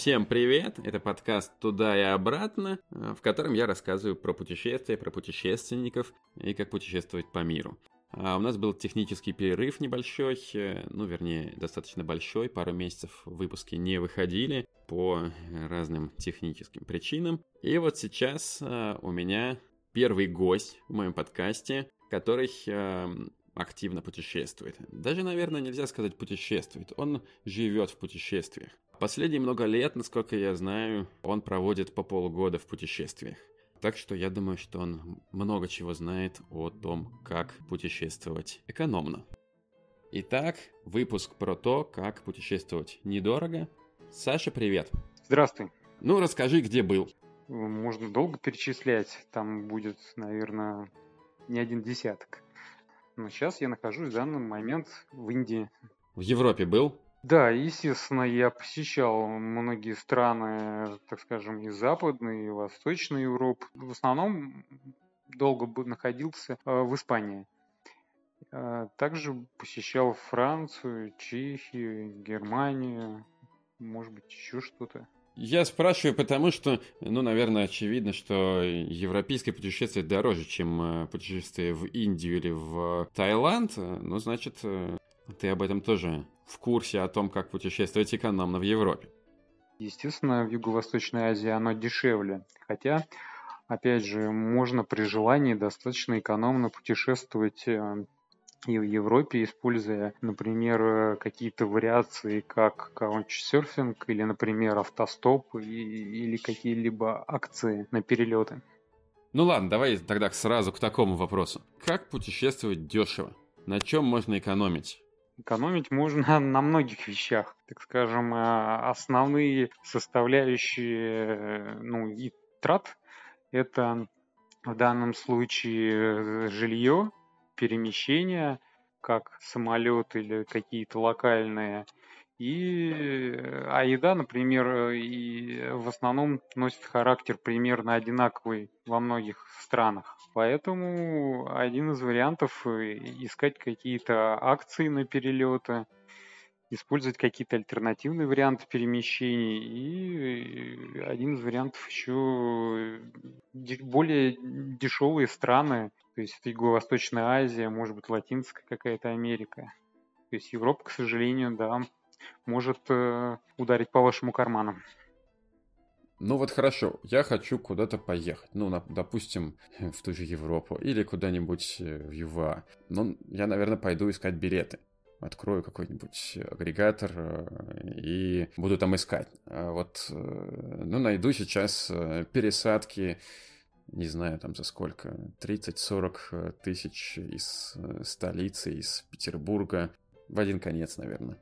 Всем привет! Это подкаст «Туда и обратно», э, в котором я рассказываю про путешествия, про путешественников и как путешествовать по миру. А у нас был технический перерыв небольшой, э, ну, вернее, достаточно большой, пару месяцев выпуски не выходили по разным техническим причинам. И вот сейчас э, у меня первый гость в моем подкасте, который активно путешествует. Даже, наверное, нельзя сказать путешествует, он живет в путешествиях. Последние много лет, насколько я знаю, он проводит по полгода в путешествиях. Так что я думаю, что он много чего знает о том, как путешествовать экономно. Итак, выпуск про то, как путешествовать недорого. Саша, привет. Здравствуй. Ну, расскажи, где был. Можно долго перечислять. Там будет, наверное, не один десяток. Но сейчас я нахожусь в данный момент в Индии. В Европе был? Да, естественно, я посещал многие страны, так скажем, и Западной, и Восточной Европы. В основном долго находился э, в Испании. А также посещал Францию, Чехию, Германию, может быть, еще что-то. Я спрашиваю, потому что, ну, наверное, очевидно, что европейское путешествие дороже, чем э, путешествие в Индию или в Таиланд. Ну, значит, э, ты об этом тоже в курсе о том, как путешествовать экономно в Европе? Естественно, в Юго-Восточной Азии оно дешевле. Хотя, опять же, можно при желании достаточно экономно путешествовать э, и в Европе, используя, например, какие-то вариации, как каучсерфинг или, например, автостоп и, или какие-либо акции на перелеты. Ну ладно, давай тогда сразу к такому вопросу. Как путешествовать дешево? На чем можно экономить? Экономить можно на многих вещах. Так скажем, э, основные составляющие э, ну, и трат – это в данном случае жилье, перемещение, как самолет или какие-то локальные – и, э, а еда, например, э, и в основном носит характер примерно одинаковый во многих странах. Поэтому один из вариантов э, искать какие-то акции на перелеты, использовать какие-то альтернативные варианты перемещений. И один из вариантов еще более дешевые страны, то есть это Юго-Восточная Азия, может быть, Латинская какая-то Америка. То есть Европа, к сожалению, да, может э, ударить по вашему карману. Ну вот хорошо, я хочу куда-то поехать. Ну, допустим, в ту же Европу или куда-нибудь э, в ЮВА. Ну, я, наверное, пойду искать билеты. Открою какой-нибудь агрегатор э, и буду там искать. А вот, э, ну, найду сейчас пересадки, не знаю, там за сколько, 30-40 тысяч из столицы, из Петербурга в один конец, наверное.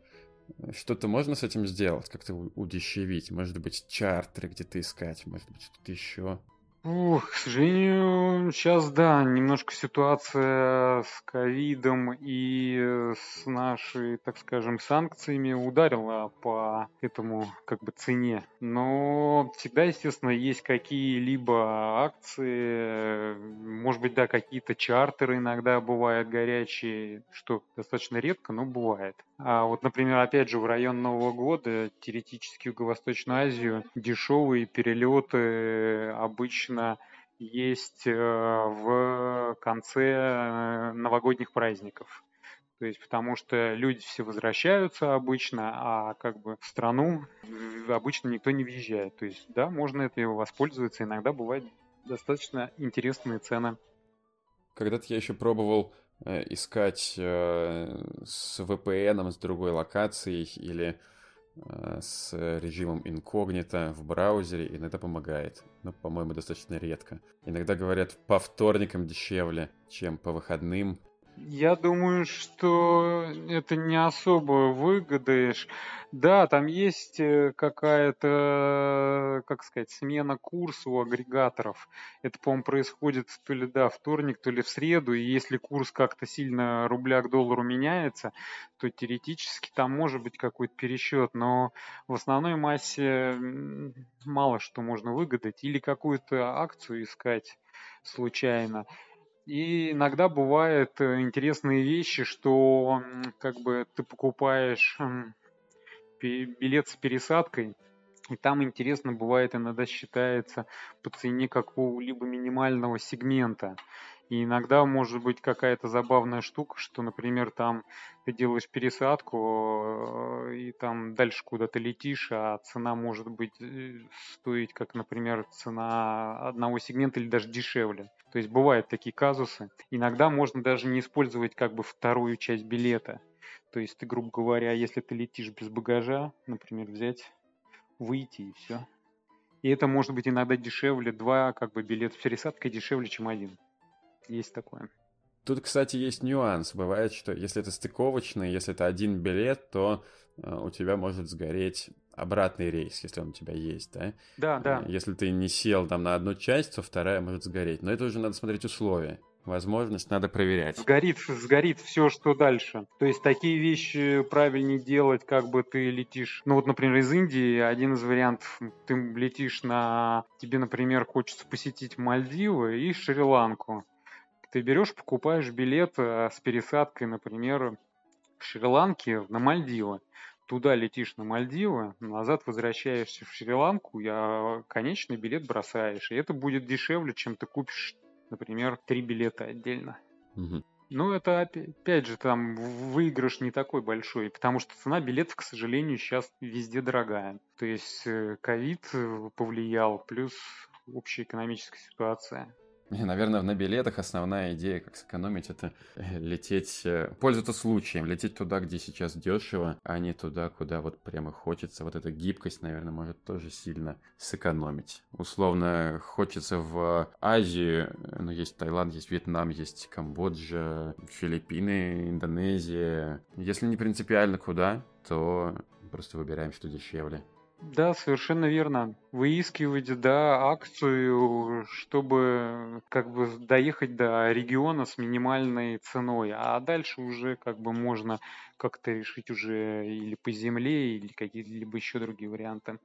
Что-то можно с этим сделать, как-то удешевить? Может быть, чартеры где-то искать, может быть, что-то еще? Ух, к сожалению, сейчас, да, немножко ситуация с ковидом и с нашей, так скажем, санкциями ударила по этому как бы цене. Но всегда, естественно, есть какие-либо акции, может быть, да, какие-то чартеры иногда бывают горячие, что достаточно редко, но бывает. А вот, например, опять же, в район Нового года, теоретически Юго-Восточную Азию, дешевые перелеты обычно обычно есть э, в конце э, новогодних праздников. То есть потому что люди все возвращаются обычно, а как бы в страну обычно никто не въезжает. То есть, да, можно это воспользоваться. Иногда бывают достаточно интересные цены. Когда-то я еще пробовал э, искать э, с VPN, с другой локацией или Э, с режимом инкогнито в браузере, и это помогает. Но, по-моему, достаточно редко. Иногда говорят, по вторникам дешевле, чем по выходным. Я думаю, что это не особо выгодаешь. Да, там есть э, какая-то, как сказать, смена курса у агрегаторов. Это, по-моему, происходит то ли да, вторник, то ли в среду. И если курс как-то сильно рубля к доллару меняется, то теоретически там может быть какой-то пересчет. Но в основной массе мало что можно выгадать. Или какую-то акцию искать случайно. И иногда бывают э, интересные вещи, что как бы ты покупаешь билет с пересадкой, И там интересно бывает иногда считается по цене какого-либо минимального сегмента. И иногда может быть какая-то забавная штука, что, например, там ты делаешь пересадку э, и там дальше куда-то летишь, а цена может быть э, стоить, как, например, цена одного сегмента или даже дешевле. То есть бывают такие казусы. Иногда можно даже не использовать как бы вторую часть билета. То есть ты, грубо говоря, если ты летишь без багажа, например, взять, выйти и все. И это может быть иногда дешевле, два как бы билета с пересадкой дешевле, чем один. Есть такое. Тут, кстати, есть нюанс. Бывает, что если это стыковочный, если это один билет, то э, у тебя может сгореть обратный рейс, если он у тебя есть, да? Да, да. Э, если ты не сел там на одну часть, то вторая может сгореть. Но это уже надо смотреть условия. Возможность надо проверять. Сгорит, сгорит все, что дальше. То есть такие вещи правильнее делать, как бы ты летишь. Ну вот, например, из Индии один из вариантов. Ты летишь на... Тебе, например, хочется посетить Мальдивы и Шри-Ланку. Ты берешь, покупаешь билет э, с пересадкой, например, в Шри-Ланке на Мальдивы. Туда летишь на Мальдивы, назад возвращаешься в Шри-Ланку, а конечный билет бросаешь. И это будет дешевле, чем ты купишь, например, три билета отдельно. Угу. Ну, это опять же там выигрыш не такой большой, потому что цена билетов, к сожалению, сейчас везде дорогая. То есть э, ковид э, повлиял, плюс общая экономическая ситуация. Наверное, на билетах основная идея, как сэкономить, это э, лететь, э, пользоваться случаем, лететь туда, где сейчас дешево, а не туда, куда вот прямо хочется. Вот эта гибкость, наверное, может тоже сильно сэкономить. Условно, хочется в Азию, ну, есть Таиланд, есть Вьетнам, есть Камбоджа, Филиппины, Индонезия. Если не принципиально куда, то просто выбираем, что дешевле. Да, совершенно верно. Выискивать, да, акцию, чтобы как бы доехать до региона с минимальной ценой, а дальше уже как бы можно как-то решить уже или по земле, или какие-либо еще другие варианты.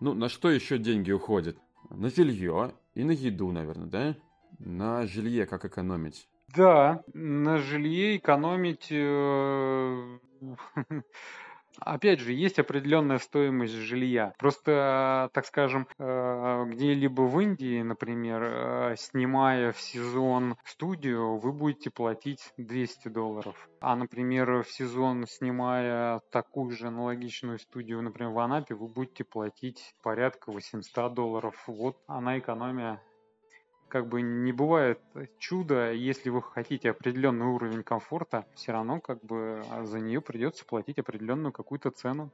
Ну, на что еще деньги уходят? На жилье и на еду, наверное, да? На жилье как экономить? Да, на жилье экономить э, Опять же, есть определенная стоимость жилья. Просто, так скажем, э, где-либо в Индии, например, э, снимая в сезон студию, вы будете платить 200 долларов. А, например, в сезон снимая такую же аналогичную студию, например, в Анапе, вы будете платить порядка 800 долларов. Вот она экономия как бы не бывает чуда, если вы хотите определенный уровень комфорта, все равно как бы а, за нее придется платить определенную какую-то цену.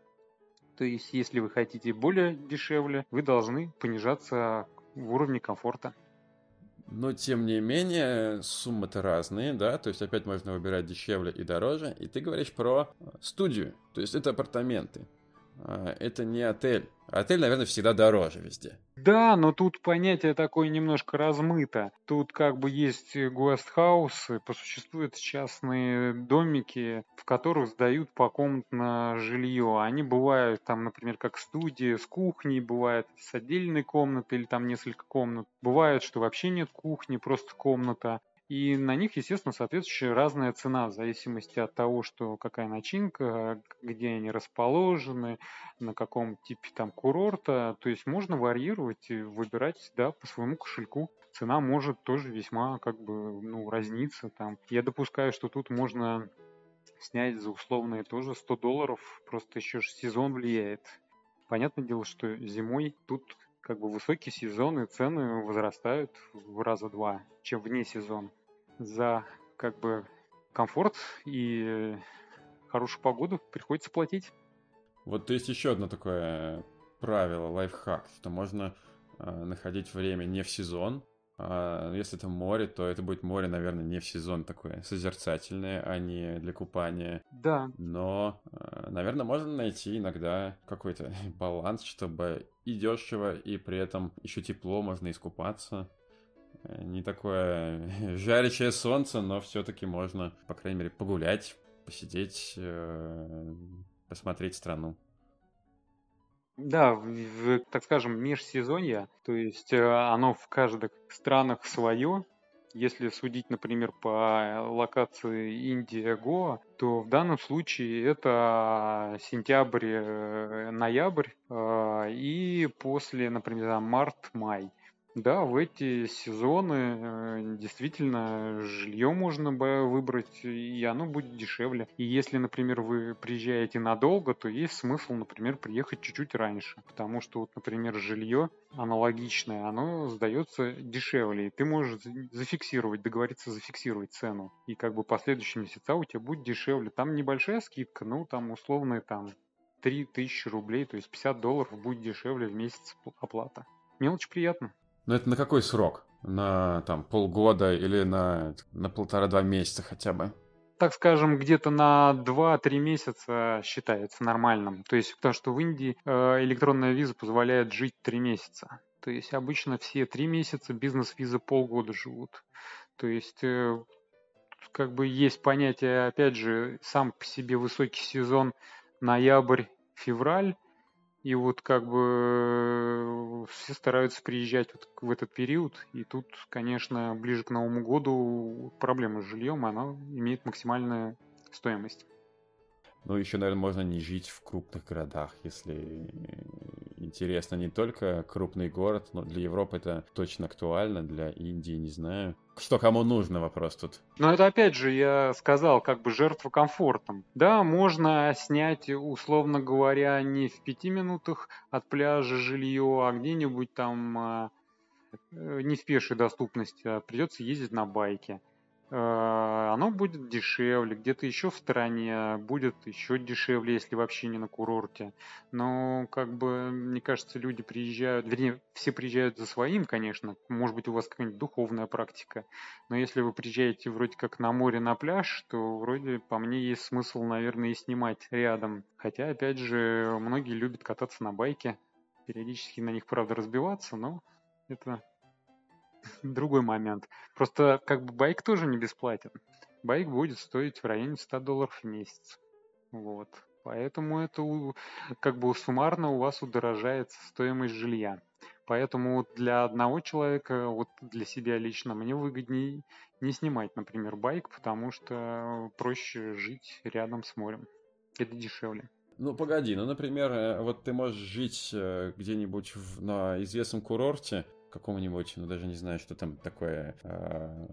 То есть, если вы хотите более дешевле, вы должны понижаться в уровне комфорта. Но, тем не менее, суммы-то разные, да, то есть опять можно выбирать дешевле и дороже. И ты говоришь про студию, то есть это апартаменты. А, это не отель. Отель, наверное, всегда дороже везде. Да, но тут понятие такое немножко размыто. Тут как бы есть гостхаусы, существуют частные домики, в которых сдают по комнатно жилье. Они бывают там, например, как студии с кухней, бывает с отдельной комнатой или там несколько комнат. Бывает, что вообще нет кухни, просто комната. И на них, естественно, соответствующая разная цена в зависимости от того, что какая начинка, где они расположены, на каком типе там курорта. То есть можно варьировать и выбирать да, по своему кошельку. Цена может тоже весьма как бы ну, разниться. Там. Я допускаю, что тут можно снять за условные тоже 100 долларов, просто еще сезон влияет. Понятное дело, что зимой тут как бы высокий сезон и цены возрастают в раза два, чем вне сезона за как бы комфорт и хорошую погоду приходится платить. Вот то есть еще одно такое правило, лайфхак, что можно э, находить время не в сезон. А если это море, то это будет море, наверное, не в сезон такое созерцательное, а не для купания. Да. Но, э, наверное, можно найти иногда какой-то баланс, чтобы и дешево, и при этом еще тепло, можно искупаться. Э, не такое жарящее солнце, но все-таки можно, по крайней мере, погулять, посидеть, э, посмотреть страну. Да, в, так скажем, межсезонье, то есть э, оно в каждых странах свое, Если судить, например, по локации Индия-Гоа, то в данном случае это сентябрь-ноябрь и после, например, март-май. Да, в эти сезоны э, действительно жилье можно выбрать, и оно будет дешевле. И если, например, вы приезжаете надолго, то есть смысл, например, приехать чуть-чуть раньше. Потому что, вот, например, жилье аналогичное, оно сдается дешевле. И ты можешь зафиксировать, договориться зафиксировать цену. И как бы последующие месяца у тебя будет дешевле. Там небольшая скидка, ну там условные там 3000 рублей, то есть 50 долларов будет дешевле в месяц оплата. Мелочь приятно. Но это на какой срок? На там полгода или на, на полтора-два месяца хотя бы? так скажем, где-то на 2-3 месяца считается нормальным. То есть, потому что в Индии э, электронная виза позволяет жить 3 месяца. То есть, обычно все 3 месяца, бизнес-виза полгода живут. То есть, э, как бы есть понятие, опять же, сам по себе высокий сезон ноябрь-февраль, и вот как бы все стараются приезжать вот в этот период. И тут, конечно, ближе к Новому году проблема с жильем, она имеет максимальную стоимость. Ну, еще, наверное, можно не жить в крупных городах, если интересно не только крупный город, но для Европы это точно актуально, для Индии, не знаю. Что кому нужно, вопрос тут. Но это опять же, я сказал, как бы жертва комфортом. Да, можно снять, условно говоря, не в пяти минутах от пляжа жилье, а где-нибудь там а, э, не в пешей доступности, а придется ездить на байке. Э, оно будет дешевле, где-то еще в стороне будет еще дешевле, если вообще не на курорте. Но, как бы, мне кажется, люди приезжают, вернее, все приезжают за своим, конечно. Может быть, у вас какая-нибудь духовная практика. Но если вы приезжаете вроде как на море, на пляж, то вроде, по мне, есть смысл, наверное, и снимать рядом. Хотя, опять же, многие любят кататься на байке. Периодически на них, правда, разбиваться, но это другой момент. Просто как бы байк тоже не бесплатен. Байк будет стоить в районе 100 долларов в месяц. Вот. Поэтому это как бы суммарно у вас удорожает стоимость жилья. Поэтому для одного человека, вот для себя лично, мне выгоднее не снимать, например, байк, потому что проще жить рядом с морем. Это дешевле. Ну, погоди, ну, например, э, вот ты можешь жить э, где-нибудь на известном курорте, какому-нибудь, ну даже не знаю, что там такое. Э,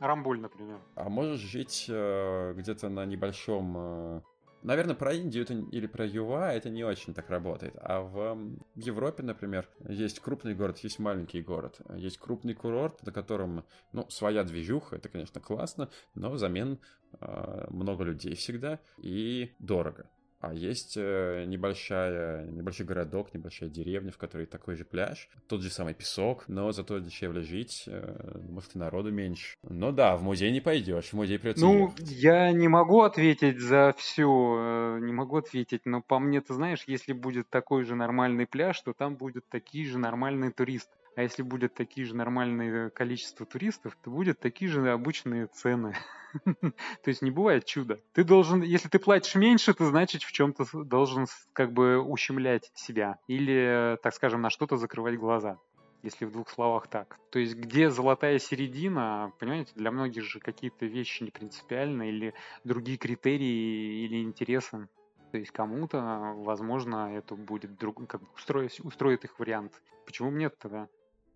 Рамбуль, например. А можешь жить э, где-то на небольшом э, Наверное, про Индию это, или про ЮА это не очень так работает. А в Европе, например, есть крупный город, есть маленький город. Есть крупный курорт, на котором, ну, своя движуха, это, конечно, классно, но взамен э, много людей всегда и дорого. А есть э, небольшая, небольшой городок, небольшая деревня, в которой такой же пляж, тот же самый песок, но зато дешевле жить, э, может и народу меньше. Но да, в музей не пойдешь, в музей придется Ну, ехать. я не могу ответить за все, э, не могу ответить, но по мне, ты знаешь, если будет такой же нормальный пляж, то там будут такие же нормальные туристы. А если будет такие же нормальные количество туристов, то будет такие же обычные цены. То есть не бывает чуда. Ты должен, если ты платишь меньше, то значит в чем-то должен как бы ущемлять себя или, так скажем, на что-то закрывать глаза если в двух словах так. То есть где золотая середина, понимаете, для многих же какие-то вещи не принципиальны или другие критерии или интересы. То есть кому-то, возможно, это будет друг, как бы устроить, устроит их вариант. Почему нет тогда?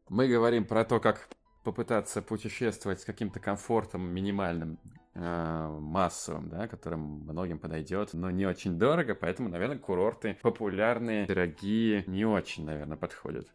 Мы говорим про то, как попытаться путешествовать с каким-то комфортом минимальным, э, массовым, да, которым многим подойдет, но не очень дорого, поэтому, наверное, курорты популярные, дорогие, не очень, наверное, подходят.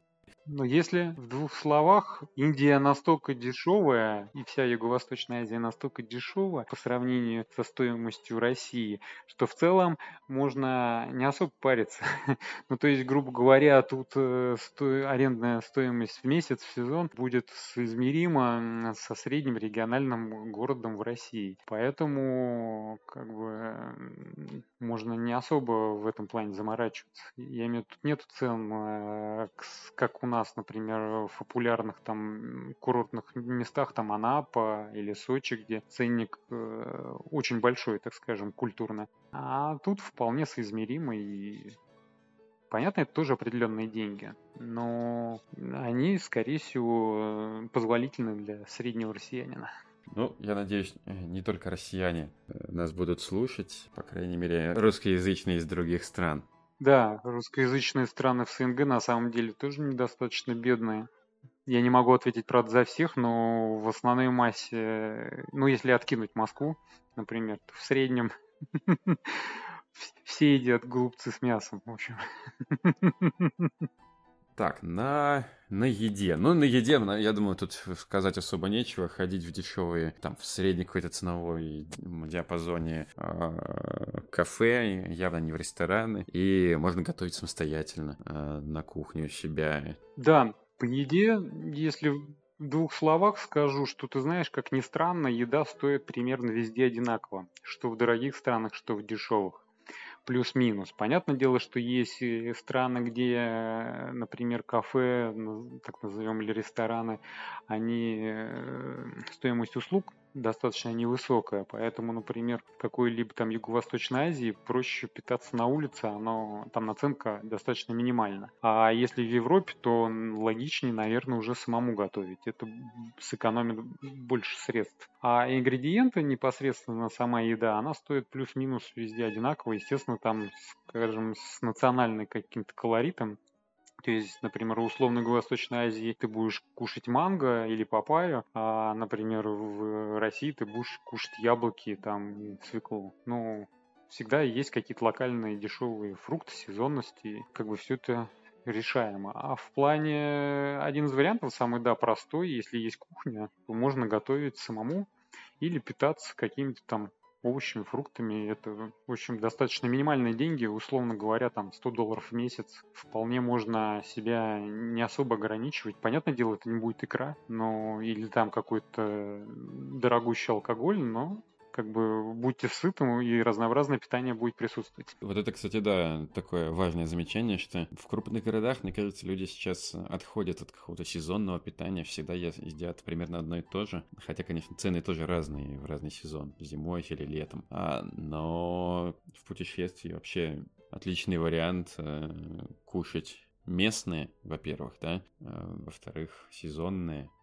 Но если в двух словах, Индия настолько дешевая, и вся Юго-Восточная Азия настолько дешевая по сравнению со стоимостью России, что в целом можно не особо париться. ну, то есть, грубо говоря, тут э, сто... арендная стоимость в месяц, в сезон будет соизмерима со средним региональным городом в России. Поэтому, как бы, можно не особо в этом плане заморачиваться. Я имею в виду, тут нет цен, э, как у нас, например, в популярных там курортных местах, там Анапа или Сочи, где ценник э, очень большой, так скажем, культурно. А тут вполне соизмеримо и Понятно, это тоже определенные деньги, но они, скорее всего, позволительны для среднего россиянина. Ну, я надеюсь, не только россияне э, нас будут слушать, по крайней мере, русскоязычные из других стран. Да, русскоязычные страны в СНГ на самом деле тоже недостаточно бедные. Я не могу ответить, правда, за всех, но в основной массе, ну, если откинуть Москву, например, то в среднем все едят голубцы с мясом, в общем. Так, на, на еде. Ну, на еде, я думаю, тут сказать особо нечего. Ходить в дешевые, там, в средней какой-то ценовой диапазоне э, кафе, явно не в рестораны. И можно готовить самостоятельно э, на кухне у себя. Да, по еде, если в двух словах скажу, что ты знаешь, как ни странно, еда стоит примерно везде одинаково. Что в дорогих странах, что в дешевых плюс-минус. Понятное дело, что есть страны, где, например, кафе, так назовем, или рестораны, они э, стоимость услуг достаточно невысокая, поэтому, например, в какой-либо там Юго-Восточной Азии проще питаться на улице, оно, там наценка достаточно минимальна. А если в Европе, то логичнее, наверное, уже самому готовить. Это сэкономит больше средств. А ингредиенты непосредственно сама еда, она стоит плюс-минус везде одинаково. Естественно, там, скажем, с национальным каким-то колоритом то есть, например, в условной Юго-Восточной Азии ты будешь кушать манго или папайю, а, например, в России ты будешь кушать яблоки там, свеклу. Ну, всегда есть какие-то локальные дешевые фрукты, сезонности. Как бы все это решаемо. А в плане один из вариантов, самый, да, простой, если есть кухня, то можно готовить самому или питаться какими-то там овощами, фруктами. Это, в общем, достаточно минимальные деньги, условно говоря, там 100 долларов в месяц. Вполне можно себя не особо ограничивать. Понятное дело, это не будет икра, но или там какой-то дорогущий алкоголь, но как бы будьте сытым, и разнообразное питание будет присутствовать. Вот это, кстати, да, такое важное замечание, что в крупных городах, мне кажется, люди сейчас отходят от какого-то сезонного питания, всегда едят примерно одно и то же. Хотя, конечно, цены тоже разные в разный сезон, зимой или летом. А, но в путешествии вообще отличный вариант э, кушать местные, во-первых, да, а, во-вторых, сезонные, Э,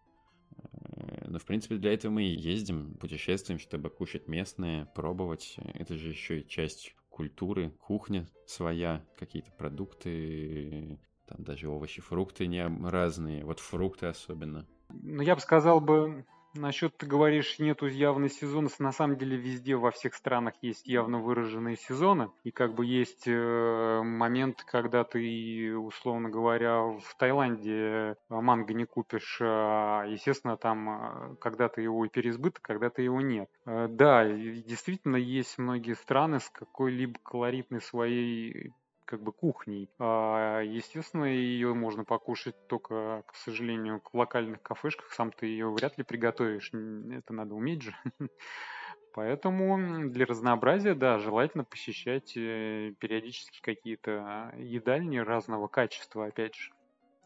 Но, ну, в принципе, для этого мы и ездим, путешествуем, чтобы кушать местное, пробовать. Это же еще и часть культуры, кухня своя, какие-то продукты, там даже овощи, фрукты не разные, вот фрукты особенно. Ну, я бы сказал бы, Насчет, ты говоришь, нету явной сезонности. На самом деле везде, во всех странах есть явно выраженные сезоны. И как бы есть э, момент, когда ты, условно говоря, в Таиланде э, манго не купишь. Э, естественно, там э, когда-то его переизбыток, когда-то его нет. Э, да, действительно есть многие страны с какой-либо колоритной своей как бы кухней. А, естественно, ее можно покушать только, к сожалению, в локальных кафешках. Сам ты ее вряд ли приготовишь. Это надо уметь же. Поэтому для разнообразия, да, желательно посещать э, периодически какие-то едальни разного качества, опять же.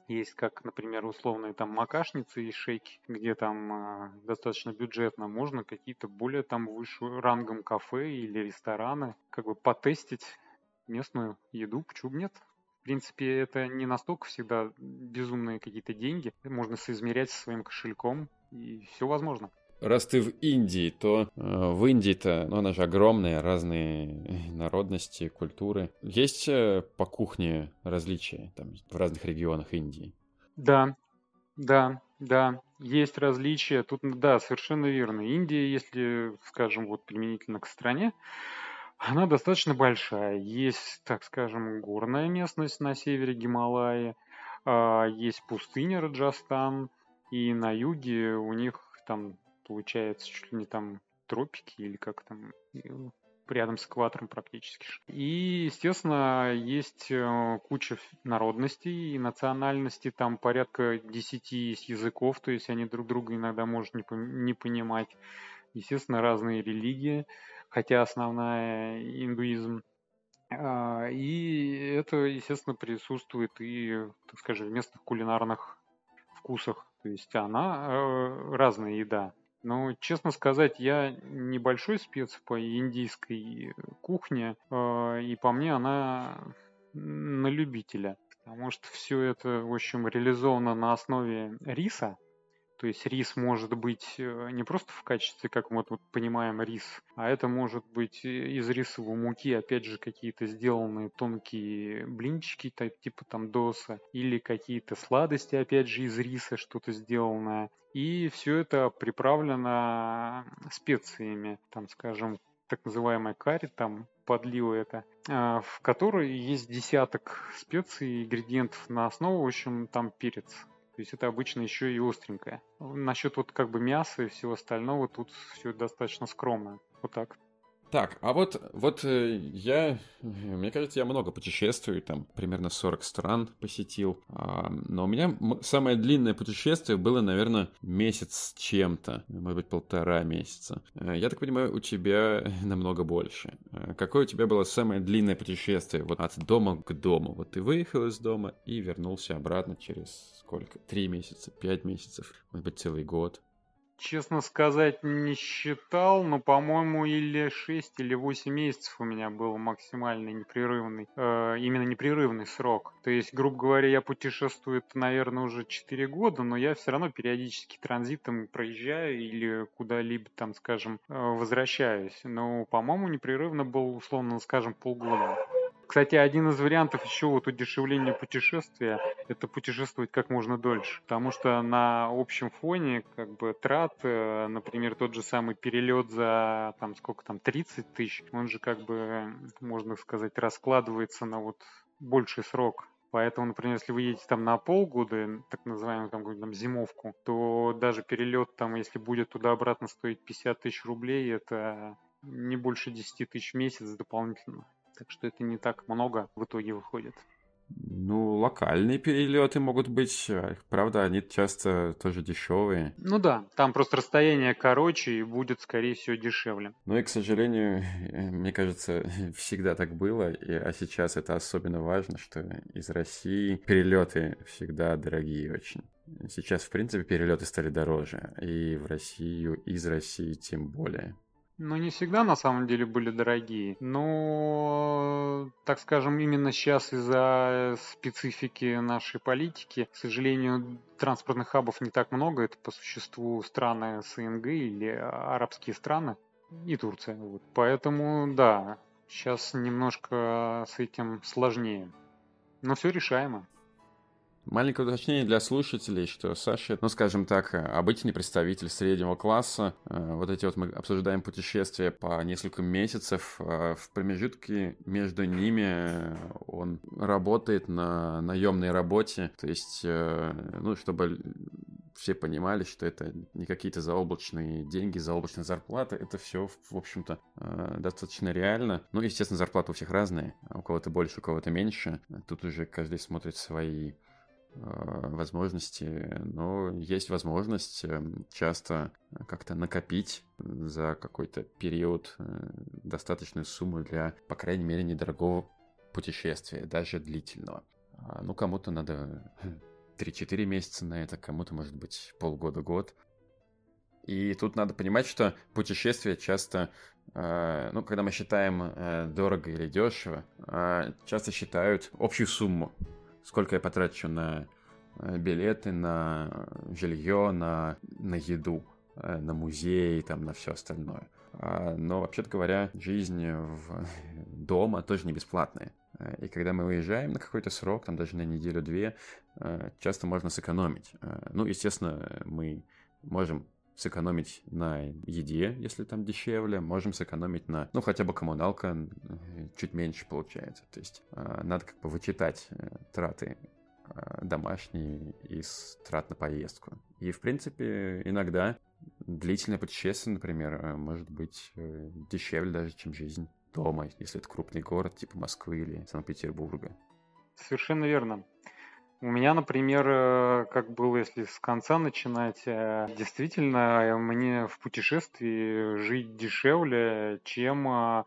Есть как, например, условные там макашницы и шейки, где там э, достаточно бюджетно. Можно какие-то более там выше рангом кафе или рестораны как бы потестить местную еду, почему нет? В принципе, это не настолько всегда безумные какие-то деньги. Можно соизмерять со своим кошельком, и все возможно. Раз ты в Индии, то э, в Индии-то, ну, она же огромная, разные народности, культуры. Есть э, по кухне различия там, в разных регионах Индии? Да, да, да, есть различия. Тут, да, совершенно верно. Индия, если, скажем, вот применительно к стране, она достаточно большая. Есть, так скажем, горная местность на севере Гималаи, а, есть пустыня Раджастан, и на юге у них там получается чуть ли не там тропики или как там рядом с экватором практически. И, естественно, есть э, куча народностей и национальностей, там порядка 10 есть языков, то есть они друг друга иногда может не, не понимать. Естественно, разные религии хотя основная индуизм. А, и это, естественно, присутствует и, так скажем, в местных кулинарных вкусах. То есть она э, разная еда. Но, честно сказать, я небольшой спец по индийской кухне, э, и по мне она на любителя. Потому что все это, в общем, реализовано на основе риса. То есть рис может быть э, не просто в качестве, как мы вот понимаем, рис, а это может быть из рисовой муки, опять же, какие-то сделанные тонкие блинчики, типа там доса, или какие-то сладости, опять же, из риса что-то сделанное. И все это приправлено специями, там, скажем, так называемая карри, там подлива это, а, в которой есть десяток специй, ингредиентов на основу, в общем, там перец. То есть это обычно еще и остренькое. Насчет вот как бы мяса и всего остального тут все достаточно скромно. Вот так. Так, а вот, вот э, я, мне кажется, я много путешествую, там примерно 40 стран посетил, а, но у меня самое длинное путешествие было, наверное, месяц с чем-то, может быть, полтора месяца. Э, я так понимаю, у тебя намного больше. Э, какое у тебя было самое длинное путешествие, вот от дома к дому? Вот ты выехал из дома и вернулся обратно через сколько? Три месяца, пять месяцев, может быть, целый год. Честно сказать, не считал, но, по-моему, или 6, или 8 месяцев у меня был максимальный непрерывный, э, именно непрерывный срок. То есть, грубо говоря, я путешествую, наверное, уже 4 года, но я все равно периодически транзитом проезжаю или куда-либо там, скажем, э, возвращаюсь. Но, по-моему, непрерывно был, условно, скажем, полгода. Кстати, один из вариантов еще вот удешевления путешествия – это путешествовать как можно дольше. Потому что на общем фоне как бы трат, э, например, тот же самый перелет за там сколько там, 30 тысяч, он же как бы, можно сказать, раскладывается на вот больший срок. Поэтому, например, если вы едете там на полгода, так называемую там, там зимовку, то даже перелет там, если будет туда-обратно стоить 50 тысяч рублей, это не больше 10 тысяч в месяц дополнительно. Так что это не так много в итоге выходит. Ну, локальные перелеты могут быть, а, правда, они часто тоже дешевые. Ну да, там просто расстояние короче и будет, скорее всего, дешевле. Ну и, к сожалению, мне кажется, всегда так было, и, а сейчас это особенно важно, что из России перелеты всегда дорогие очень. Сейчас, в принципе, перелеты стали дороже, и в Россию, из России тем более. Ну, не всегда на самом деле были дорогие, но, так скажем, именно сейчас из-за специфики нашей политики, к сожалению, транспортных хабов не так много, это по существу страны СНГ или арабские страны, и Турция. Вот. Поэтому, да, сейчас немножко с этим сложнее. Но все решаемо. Маленькое уточнение для слушателей, что Саша, ну, скажем так, обычный представитель среднего класса. Э, вот эти вот мы обсуждаем путешествия по несколько месяцев. Э, в промежутке между ними он работает на наемной работе. То есть, э, ну, чтобы все понимали, что это не какие-то заоблачные деньги, заоблачная зарплата. Это все, в общем-то, достаточно реально. Ну, естественно, зарплаты у всех разные. У кого-то больше, у кого-то меньше. Тут уже каждый смотрит свои Э, возможности, но есть возможность эм, часто как-то накопить за какой-то период э, достаточную сумму для, по крайней мере, недорогого путешествия, даже длительного. А, ну, кому-то надо 3-4 месяца на это, кому-то, может быть, полгода-год. И тут надо понимать, что путешествия часто, э, ну, когда мы считаем дорого или дешево, часто считают общую сумму сколько я потрачу на э, билеты, на жилье, на, на еду, э, на музей, там, на все остальное. А, но, вообще-то говоря, жизнь в дома тоже не бесплатная. Э, и когда мы уезжаем на какой-то срок, там даже на неделю-две, часто можно сэкономить. Ну, естественно, мы можем сэкономить на еде, если там дешевле, можем сэкономить на, ну, хотя бы коммуналка чуть меньше получается. То есть э, надо как бы вычитать э, траты э, домашние из трат на поездку. И, в принципе, иногда длительное путешествие, например, может быть дешевле даже, чем жизнь дома, если это крупный город, типа Москвы или Санкт-Петербурга. Совершенно верно. У меня, например, э, как было, если с конца начинать, э, действительно, мне в путешествии жить дешевле, чем э,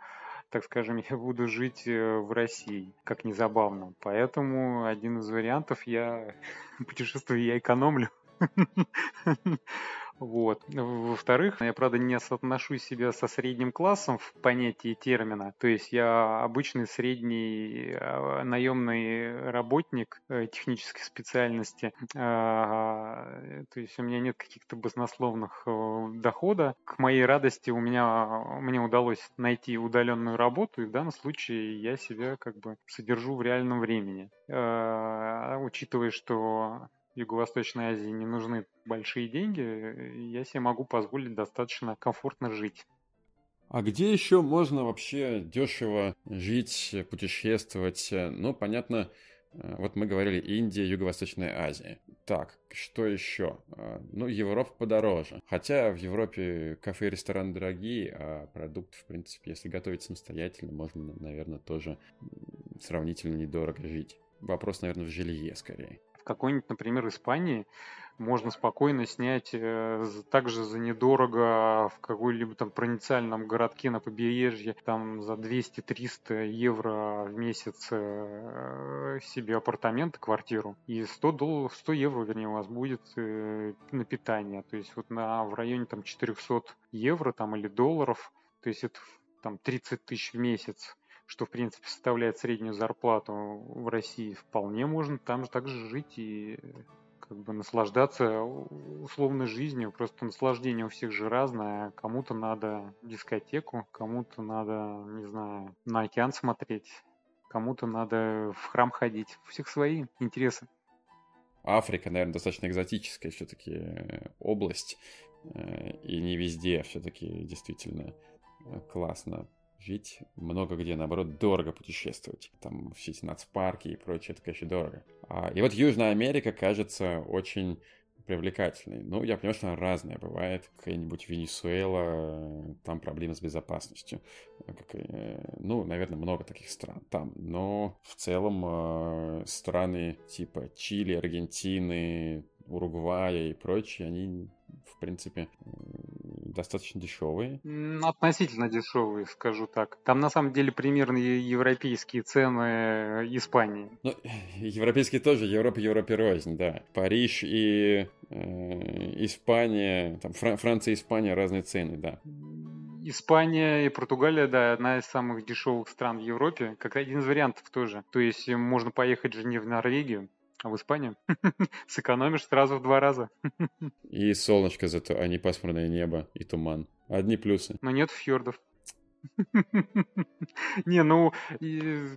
так скажем, я буду жить в России, как ни забавно. Поэтому один из вариантов я путешествую, я экономлю. Вот. Во-вторых, я, правда, не соотношу себя со средним классом в понятии термина. То есть я обычный средний а, наемный работник э, технической специальности. А, то есть у меня нет каких-то баснословных э, дохода. К моей радости у меня мне удалось найти удаленную работу, и в данном случае я себя как бы содержу в реальном времени. А, учитывая, что Юго-Восточной Азии не нужны большие деньги, я себе могу позволить достаточно комфортно жить. А где еще можно вообще дешево жить, путешествовать? Ну, понятно, э, вот мы говорили Индия, Юго-Восточная Азия. Так, что еще? Э, ну, Европа подороже. Хотя в Европе кафе и рестораны дорогие, а продукты, в принципе, если готовить самостоятельно, можно, наверное, тоже сравнительно недорого жить. Вопрос, наверное, в жилье скорее какой-нибудь, например, Испании можно спокойно снять э, также за недорого в какой-либо там провинциальном городке на побережье, там за 200-300 евро в месяц э, себе апартамент, квартиру, и 100, долларов, 100 евро, вернее, у вас будет э, на питание. То есть вот на, в районе там 400 евро там или долларов, то есть это там 30 тысяч в месяц что, в принципе, составляет среднюю зарплату в России, вполне можно там же также жить и как бы наслаждаться условной жизнью. Просто наслаждение у всех же разное. Кому-то надо дискотеку, кому-то надо, не знаю, на океан смотреть, кому-то надо в храм ходить. У всех свои интересы. Африка, наверное, достаточно экзотическая все-таки э, область. Э, и не везде все-таки действительно э, классно жить много где, наоборот, дорого путешествовать. Там все эти нацпарки и прочее, это, конечно, дорого. А, и вот Южная Америка кажется очень привлекательной. Ну, я понимаю, что она разная бывает. Какая-нибудь Венесуэла, там проблемы с безопасностью. Как, ну, наверное, много таких стран там. Но в целом э, страны типа Чили, Аргентины, Уругвая и прочие, они, в принципе, достаточно дешевые. Относительно дешевые, скажу так. Там на самом деле примерно европейские цены э, Испании. Ну, европейские тоже, Европа, Европе рознь, да. Париж и э, Испания, там Фран- Франция и Испания разные цены, да. Испания и Португалия, да, одна из самых дешевых стран в Европе, как один из вариантов тоже. То есть можно поехать же не в Норвегию, а в Испании сэкономишь сразу в два раза. И солнышко зато, а не пасмурное небо и туман. Одни плюсы. Но нет фьордов. Не, ну,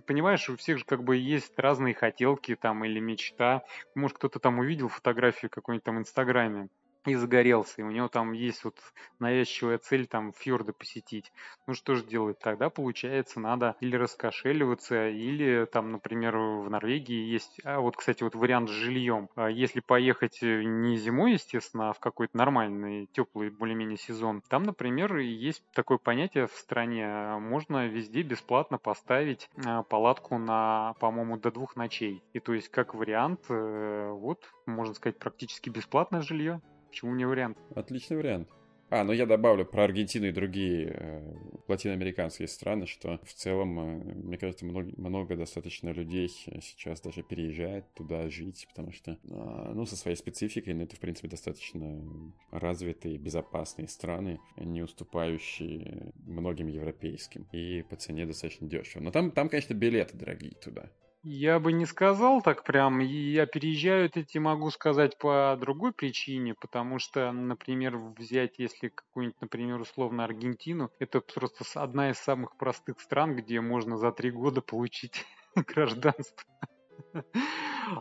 понимаешь, у всех же как бы есть разные хотелки там или мечта. Может, кто-то там увидел фотографию какой-нибудь там в Инстаграме и загорелся, и у него там есть вот навязчивая цель там фьорды посетить. Ну что же делать тогда? Получается, надо или раскошеливаться, или там, например, в Норвегии есть, а вот, кстати, вот вариант с жильем. А если поехать э, не зимой, естественно, а в какой-то нормальный, теплый более-менее сезон, там, например, есть такое понятие в стране, можно везде бесплатно поставить а, палатку на, по-моему, до двух ночей. И то есть, как вариант, э, вот, можно сказать, практически бесплатное жилье. Почему не вариант? Отличный вариант. А, ну я добавлю про Аргентину и другие э, латиноамериканские страны, что в целом, э, мне кажется, много, много достаточно людей сейчас даже переезжает туда жить, потому что, э, ну, со своей спецификой, ну, это, в принципе, достаточно развитые, безопасные страны, не уступающие многим европейским, и по цене достаточно дешево. Но там, там конечно, билеты дорогие туда. Я бы не сказал так прям. Я переезжаю, эти могу сказать по другой причине, потому что, например, взять, если какую-нибудь, например, условно Аргентину, это просто одна из самых простых стран, где можно за три года получить гражданство.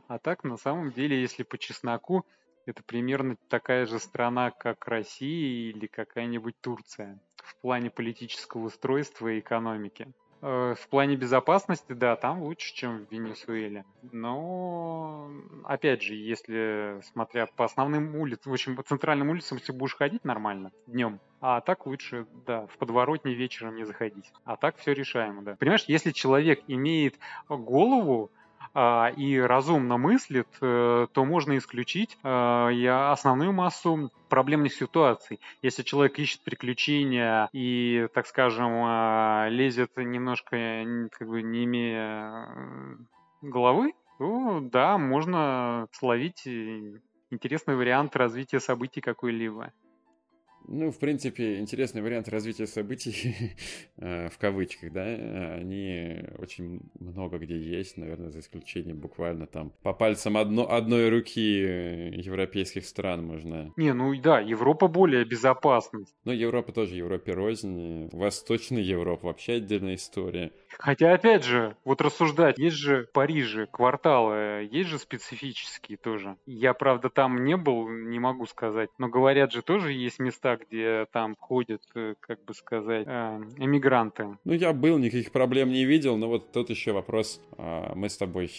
А так, на самом деле, если по чесноку, это примерно такая же страна, как Россия или какая-нибудь Турция в плане политического устройства и экономики. Э, в плане безопасности, да, там лучше, чем в Венесуэле. Но, опять же, если смотря по основным улицам, в общем, по центральным улицам, если будешь ходить нормально днем, а так лучше, да, в подворотне вечером не заходить. А так все решаемо, да. Понимаешь, если человек имеет голову, и разумно мыслит, э, то можно исключить э, основную массу проблемных ситуаций. Если человек ищет приключения и, так скажем, э, лезет немножко, как бы не имея головы, то да, можно словить интересный вариант развития событий какой-либо. Ну, в принципе, интересный вариант развития событий, э, в кавычках, да, они очень много где есть, наверное, за исключением буквально там по пальцам одно, одной руки э, европейских стран можно. Не, ну да, Европа более безопасна. Ну, Европа тоже Европе рознь, Восточная Европа вообще отдельная история. Хотя, опять же, вот рассуждать, есть же в Париже кварталы, есть же специфические тоже. Я, правда, там не был, не могу сказать, но говорят же тоже есть места, где там ходят, э, как бы сказать, э, эмигранты. Ну, я был, никаких проблем не видел, но вот тут еще вопрос. А, мы с тобой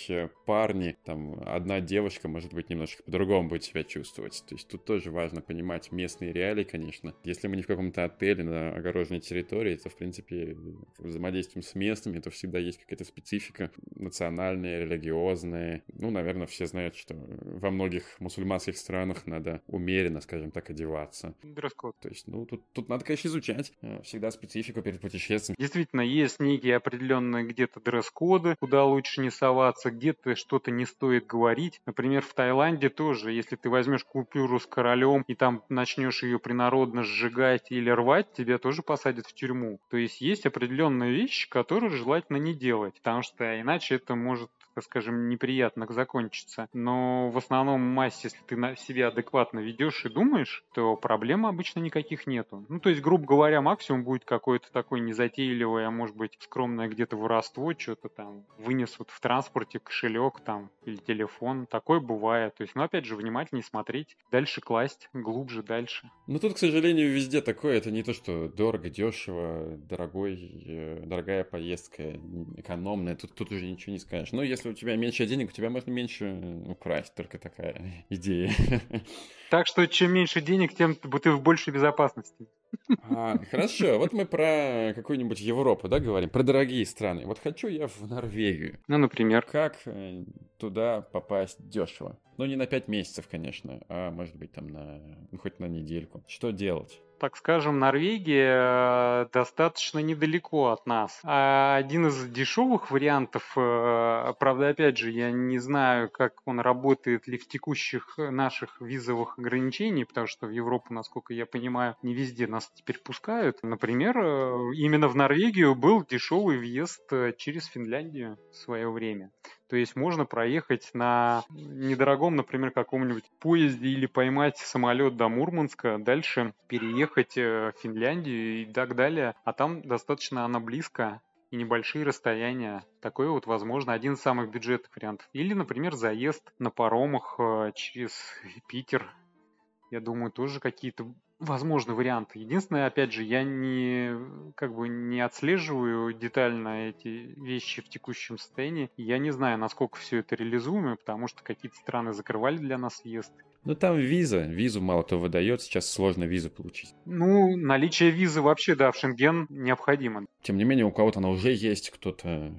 парни, там, одна девушка, может быть, немножко по-другому будет себя чувствовать. То есть тут тоже важно понимать местные реалии, конечно. Если мы не в каком-то отеле на огороженной территории, то, в принципе, взаимодействуем с местными, то всегда есть какая-то специфика национальная, религиозная. Ну, наверное, все знают, что во многих мусульманских странах надо умеренно, скажем так, одеваться. Дресс-код. То есть, ну, тут, тут надо, конечно, изучать э, всегда специфику перед путешествием. Действительно, есть некие определенные где-то дресс-коды, куда лучше не соваться, где-то что-то не стоит говорить. Например, в Таиланде тоже, если ты возьмешь купюру с королем и там начнешь ее принародно сжигать или рвать, тебя тоже посадят в тюрьму. То есть есть определенные вещи, которые желательно не делать, потому что иначе это может так скажем, неприятно закончится. Но в основном массе, если ты на себя адекватно ведешь и думаешь, то проблем обычно никаких нету. Ну, то есть, грубо говоря, максимум будет какое-то такое незатейливое, а может быть, скромное где-то воровство, что-то там вынесут в транспорте кошелек там или телефон. Такое бывает. То есть, ну, опять же, внимательнее смотреть, дальше класть, глубже дальше. Ну, тут, к сожалению, везде такое. Это не то, что дорого, дешево, дорогой, э, дорогая поездка, экономная. Тут, тут уже ничего не скажешь. Но если если у тебя меньше денег, у тебя можно меньше украсть, только такая идея. Так что чем меньше денег, тем ты в большей безопасности. А, хорошо, вот мы про какую-нибудь Европу, да, говорим, про дорогие страны. Вот хочу я в Норвегию. Ну, например. Как э, туда попасть дешево? Ну, не на пять месяцев, конечно, а может быть там на, ну, хоть на недельку. Что делать? так скажем, Норвегия э, достаточно недалеко от нас. А один из дешевых вариантов, э, правда, опять же, я не знаю, как он работает ли в текущих наших визовых ограничений, потому что в Европу, насколько я понимаю, не везде нас теперь пускают. Например, э, именно в Норвегию был дешевый въезд через Финляндию в свое время. То есть можно проехать на недорогом, например, каком-нибудь поезде или поймать самолет до Мурманска, дальше переехать э, в Финляндию и так далее. А там достаточно она близко и небольшие расстояния. Такое вот, возможно, один из самых бюджетных вариантов. Или, например, заезд на паромах э, через Питер. Я думаю, тоже какие-то возможны варианты. Единственное, опять же, я не как бы не отслеживаю детально эти вещи в текущем состоянии. Я не знаю, насколько все это реализуемо, потому что какие-то страны закрывали для нас въезд. Ну там виза, визу мало кто выдает, сейчас сложно визу получить. Ну, наличие визы вообще, да, в Шенген необходимо. Тем не менее, у кого-то она уже есть, кто-то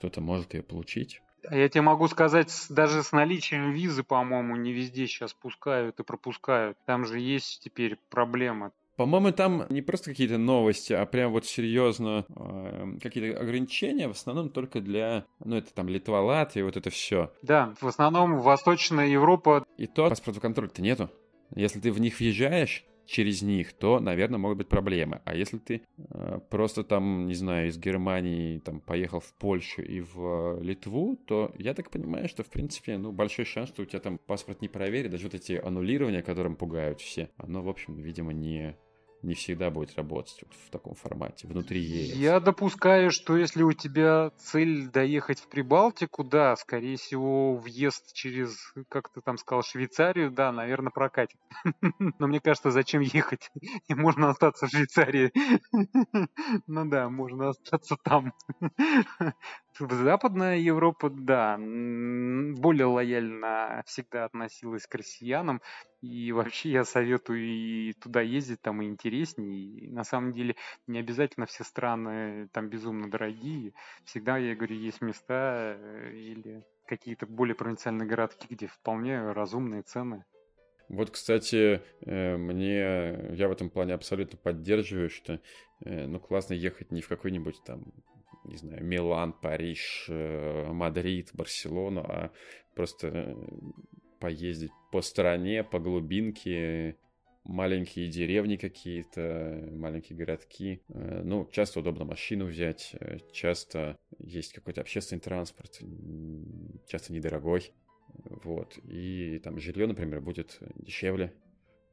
кто может ее получить. А я тебе могу сказать, даже с наличием визы, по-моему, не везде сейчас пускают и пропускают. Там же есть теперь проблема. По-моему, там не просто какие-то новости, а прям вот серьезно э, какие-то ограничения, в основном только для, ну, это там Литва, Латвия, вот это все. Да, в основном Восточная Европа. И то паспортного контроля-то нету. Если ты в них въезжаешь, через них, то, наверное, могут быть проблемы. А если ты э, просто там, не знаю, из Германии там поехал в Польшу и в э, Литву, то я так понимаю, что, в принципе, ну, большой шанс, что у тебя там паспорт не проверит, даже вот эти аннулирования, которым пугают все, оно, в общем, видимо, не не всегда будет работать вот в таком формате, внутри ЕС. Я допускаю, что если у тебя цель доехать в Прибалтику, да, скорее всего, въезд через, как ты там сказал, Швейцарию, да, наверное, прокатит. Но мне кажется, зачем ехать? И можно остаться в Швейцарии. Ну да, можно остаться там. Западная Европа, да, более лояльно всегда относилась к россиянам. И вообще я советую и туда ездить, там и интереснее. И на самом деле не обязательно все страны там безумно дорогие. Всегда, я говорю, есть места э, или какие-то более провинциальные городки, где вполне разумные цены. Вот, кстати, э, мне я в этом плане абсолютно поддерживаю, что э, ну классно ехать не в какой-нибудь там не знаю, Милан, Париж, э, Мадрид, Барселону, а просто э, поездить по стране, по глубинке, маленькие деревни какие-то, маленькие городки. Э, ну, часто удобно машину взять, часто есть какой-то общественный транспорт, часто недорогой. Вот. И там жилье, например, будет дешевле,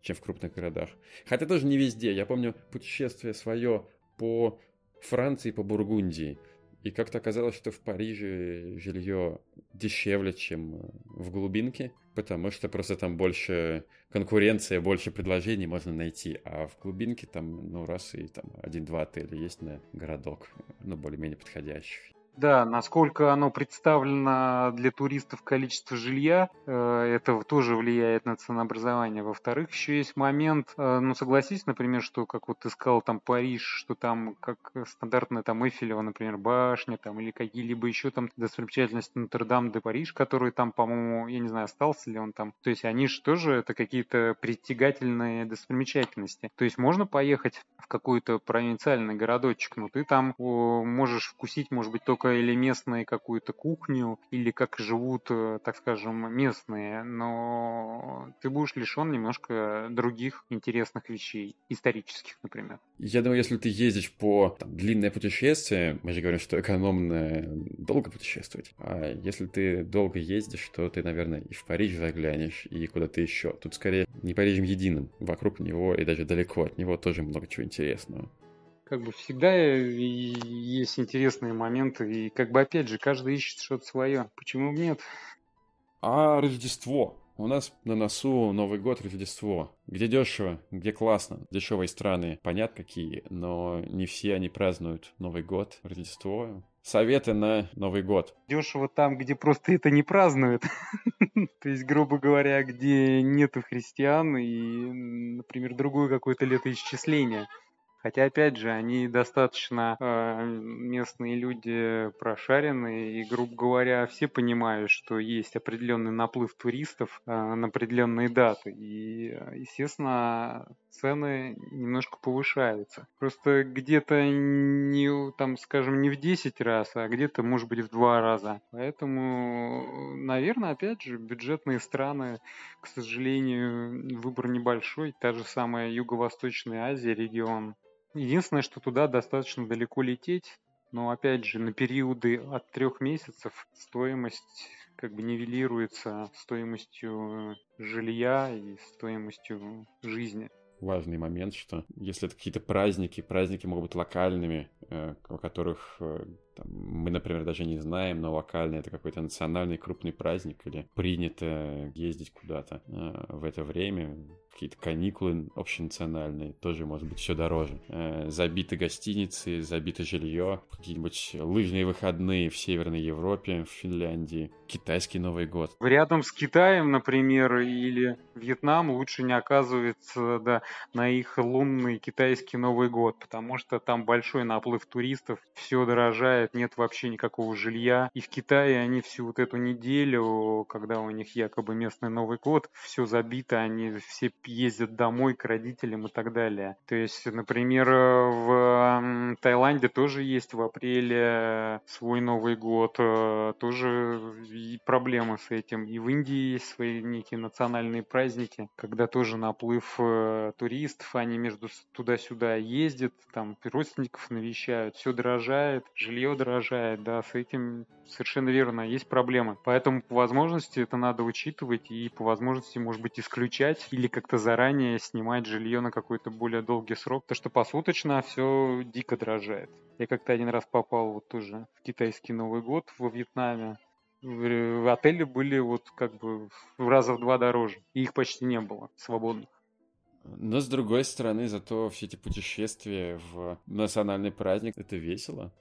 чем в крупных городах. Хотя тоже не везде. Я помню путешествие свое по Франции, по Бургундии. И как-то оказалось, что в Париже жилье дешевле, чем в глубинке, потому что просто там больше конкуренция, больше предложений можно найти. А в глубинке там, ну, раз и там один-два отеля есть на городок, ну, более-менее подходящий. Да, насколько оно представлено для туристов количество жилья, э, это тоже влияет на ценообразование. Во-вторых, еще есть момент, э, ну согласись, например, что, как вот ты сказал, там Париж, что там как стандартная там Эйфелева, например, башня, там или какие-либо еще там достопримечательности Нотр-Дам де Париж, который там, по-моему, я не знаю, остался ли он там. То есть они же тоже это какие-то притягательные достопримечательности. То есть можно поехать в какой-то провинциальный городочек, но ты там можешь вкусить, может быть, только только или местные какую-то кухню, или как живут, э, так скажем, местные, но ты будешь лишен немножко других интересных вещей, исторических, например. Я думаю, если ты ездишь по там, длинное путешествие, мы же говорим, что экономно долго путешествовать, а если ты долго ездишь, то ты, наверное, и в Париж заглянешь, и куда-то еще. Тут скорее не Парижем единым, вокруг него и даже далеко от него тоже много чего интересного как бы всегда есть интересные моменты, и как бы опять же, каждый ищет что-то свое. Почему нет? А Рождество? У нас на носу Новый год, Рождество. Где дешево, где классно. Дешевые страны, понятно какие, но не все они празднуют Новый год, Рождество. Советы на Новый год. Дешево там, где просто это не празднуют. То есть, грубо говоря, где нету христиан и, например, другое какое-то летоисчисление. Хотя, опять же, они достаточно э, местные люди прошаренные, и, грубо говоря, все понимают, что есть определенный наплыв туристов э, на определенные даты. И, естественно, цены немножко повышаются. Просто где-то не, там, скажем, не в 10 раз, а где-то, может быть, в 2 раза. Поэтому, наверное, опять же, бюджетные страны, к сожалению, выбор небольшой. Та же самая Юго-Восточная Азия, регион Единственное, что туда достаточно далеко лететь, но опять же на периоды от трех месяцев стоимость как бы нивелируется стоимостью жилья и стоимостью жизни. Важный момент, что если это какие-то праздники, праздники могут быть локальными, э, о которых э, там, мы, например, даже не знаем, но локально это какой-то национальный крупный праздник или принято ездить куда-то э, в это время, какие-то каникулы общенациональные, тоже может быть все дороже. Э, забиты гостиницы, забито жилье, какие-нибудь лыжные выходные в Северной Европе, в Финляндии, китайский Новый год. Рядом с Китаем, например, или Вьетнам лучше не оказывается да, на их лунный китайский Новый год, потому что там большой наплыв туристов, все дорожает приезжают, нет вообще никакого жилья. И в Китае они всю вот эту неделю, когда у них якобы местный Новый год, все забито, они все ездят домой к родителям и так далее. То есть, например, в Таиланде тоже есть в апреле свой Новый год, э, тоже проблемы с этим. И в Индии есть свои некие национальные праздники, когда тоже наплыв э, туристов, они между туда-сюда ездят, там родственников навещают, все дорожает, жилье дорожает, да, с этим совершенно верно, есть проблемы. Поэтому по возможности это надо учитывать и по возможности, может быть, исключать или как-то заранее снимать жилье на какой-то более долгий срок, потому что посуточно все дико дорожает. Я как-то один раз попал вот тоже в китайский Новый год во Вьетнаме, в отеле были вот как бы в раза в два дороже. И их почти не было свободных. Но с другой стороны, зато все эти путешествия в национальный праздник это весело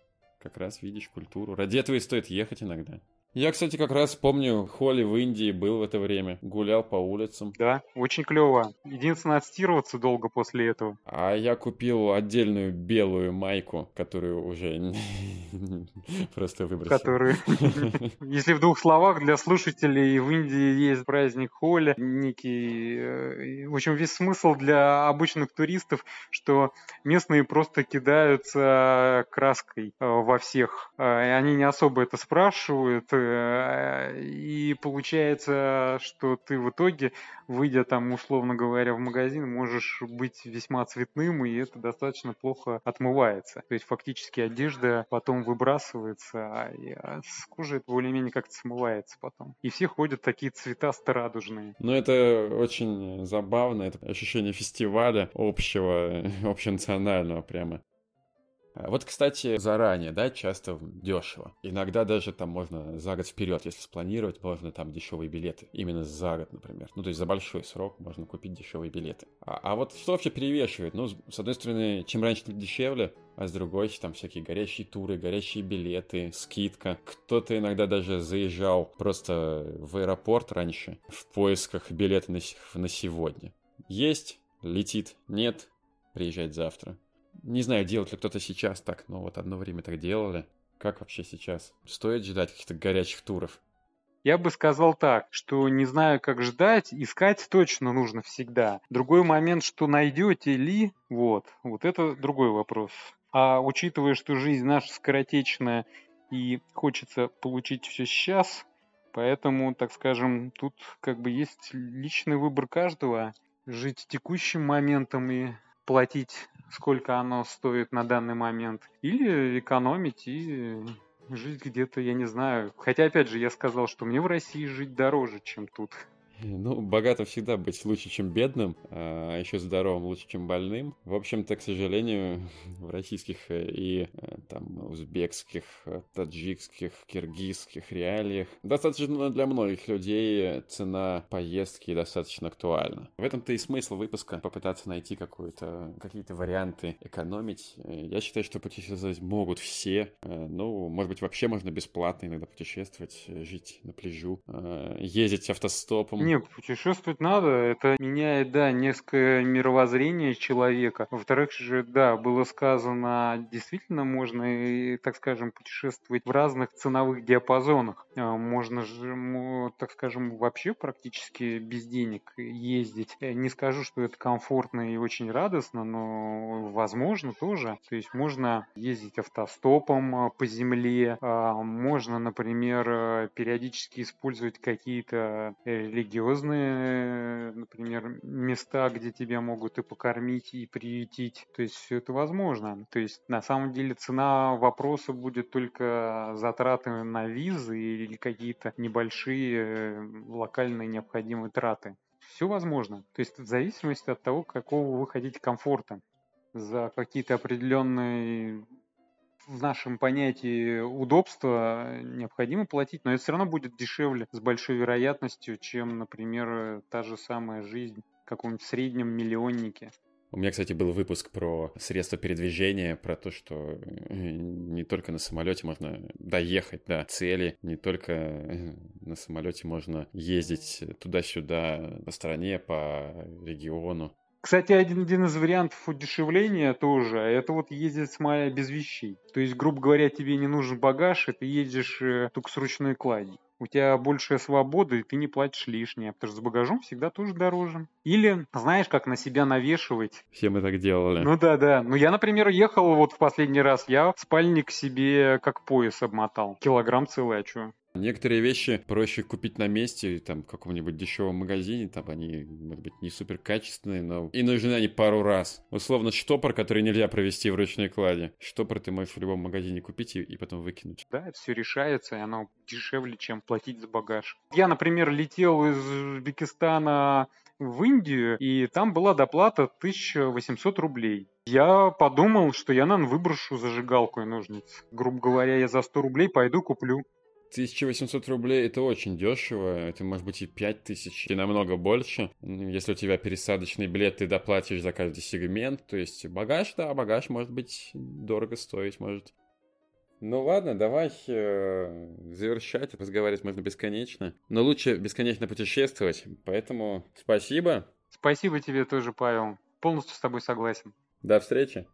как раз видишь культуру. Ради этого и стоит ехать иногда. Я, кстати, как раз помню, Холли в Индии был в это время, гулял по улицам. Да, очень клево. Единственное, отстирываться долго после этого. А я купил отдельную белую майку, которую уже просто выбросил. Которую, если в двух словах, для слушателей в Индии есть праздник Холли, некий... Э, в общем, весь смысл для обычных туристов, что местные просто кидаются краской э, во всех. Э, они не особо это спрашивают, э, и получается, что ты в итоге, выйдя там, условно говоря, в магазин, можешь быть весьма цветным, и это достаточно плохо отмывается. То есть фактически одежда потом выбрасывается, а с кожи это более-менее как-то смывается потом. И все ходят такие цвета старадужные. Ну, это очень забавно, это ощущение фестиваля общего, общенационального прямо. А вот, кстати, заранее, да, часто дешево. Иногда даже там можно за год вперед, если спланировать, можно там дешевые билеты. Именно за год, например. Ну, то есть за большой срок можно купить дешевые билеты. А, а вот что вообще перевешивает? Ну, с одной стороны, чем раньше, тем дешевле, а с другой там всякие горящие туры, горящие билеты, скидка. Кто-то иногда даже заезжал просто в аэропорт раньше в поисках билета на, на сегодня. Есть, летит, нет, приезжать завтра. Не знаю, делает ли кто-то сейчас так, но вот одно время так делали. Как вообще сейчас? Стоит ждать каких-то горячих туров? Я бы сказал так, что не знаю, как ждать, искать точно нужно всегда. Другой момент, что найдете ли, вот, вот это другой вопрос. А учитывая, что жизнь наша скоротечная и хочется получить все сейчас, поэтому, так скажем, тут как бы есть личный выбор каждого. Жить текущим моментом и платить сколько оно стоит на данный момент, или экономить и жить где-то, я не знаю. Хотя, опять же, я сказал, что мне в России жить дороже, чем тут. Ну, богатым всегда быть лучше, чем бедным, а еще здоровым лучше, чем больным. В общем-то, к сожалению, в российских и э, там узбекских, таджикских, киргизских реалиях достаточно для многих людей цена поездки достаточно актуальна. В этом-то и смысл выпуска попытаться найти какую-то, какие-то варианты экономить. Я считаю, что путешествовать могут все. Э, ну, может быть, вообще можно бесплатно иногда путешествовать, жить на пляжу, э, ездить автостопом. Не, путешествовать надо. Это меняет, да, несколько мировоззрение человека. Во-вторых же, да, было сказано, действительно можно, так скажем, путешествовать в разных ценовых диапазонах. А, можно же, так скажем, вообще практически без денег ездить. Не скажу, что это комфортно и очень радостно, но возможно тоже. То есть можно ездить автостопом а, по земле, а, можно, например, периодически использовать какие-то религиозные религиозные, например, места, где тебя могут и покормить, и приютить. То есть все это возможно. То есть на самом деле цена вопроса будет только затраты на визы или какие-то небольшие э, локальные необходимые траты. Все возможно. То есть в зависимости от того, какого вы хотите комфорта за какие-то определенные в нашем понятии удобства необходимо платить, но это все равно будет дешевле с большой вероятностью, чем, например, та же самая жизнь в каком-нибудь среднем миллионнике. У меня, кстати, был выпуск про средства передвижения, про то, что э, не только на самолете можно доехать до цели, не только на самолете можно ездить туда-сюда по стране, по региону. Кстати, один, один из вариантов удешевления тоже, это вот ездить с мая без вещей. То есть, грубо говоря, тебе не нужен багаж, и ты едешь э, только с ручной кладью. У тебя большая свобода, и ты не платишь лишнее, потому что с багажом всегда тоже дороже. Или, знаешь, как на себя навешивать. Все мы так делали. Ну да, да. Ну я, например, ехал вот в последний раз, я спальник себе как пояс обмотал. Килограмм целый, а что? Некоторые вещи проще купить на месте, там, в каком-нибудь дешевом магазине, там они, может быть, не супер качественные, но и нужны они пару раз. Условно, штопор, который нельзя провести в ручной кладе. Штопор ты можешь в любом магазине купить и, и потом выкинуть. Да, все решается, и оно дешевле, чем платить за багаж. Я, например, летел из Узбекистана в Индию, и там была доплата 1800 рублей. Я подумал, что я, наверное, выброшу зажигалку и ножницы. Грубо говоря, я за 100 рублей пойду куплю. 1800 рублей это очень дешево, это может быть и 5000, и намного больше. Если у тебя пересадочный билет, ты доплатишь за каждый сегмент, то есть багаж, да, багаж может быть дорого стоить, может. Ну ладно, давай э, завершать, разговаривать можно бесконечно, но лучше бесконечно путешествовать, поэтому спасибо. Спасибо тебе тоже, Павел, полностью с тобой согласен. До встречи.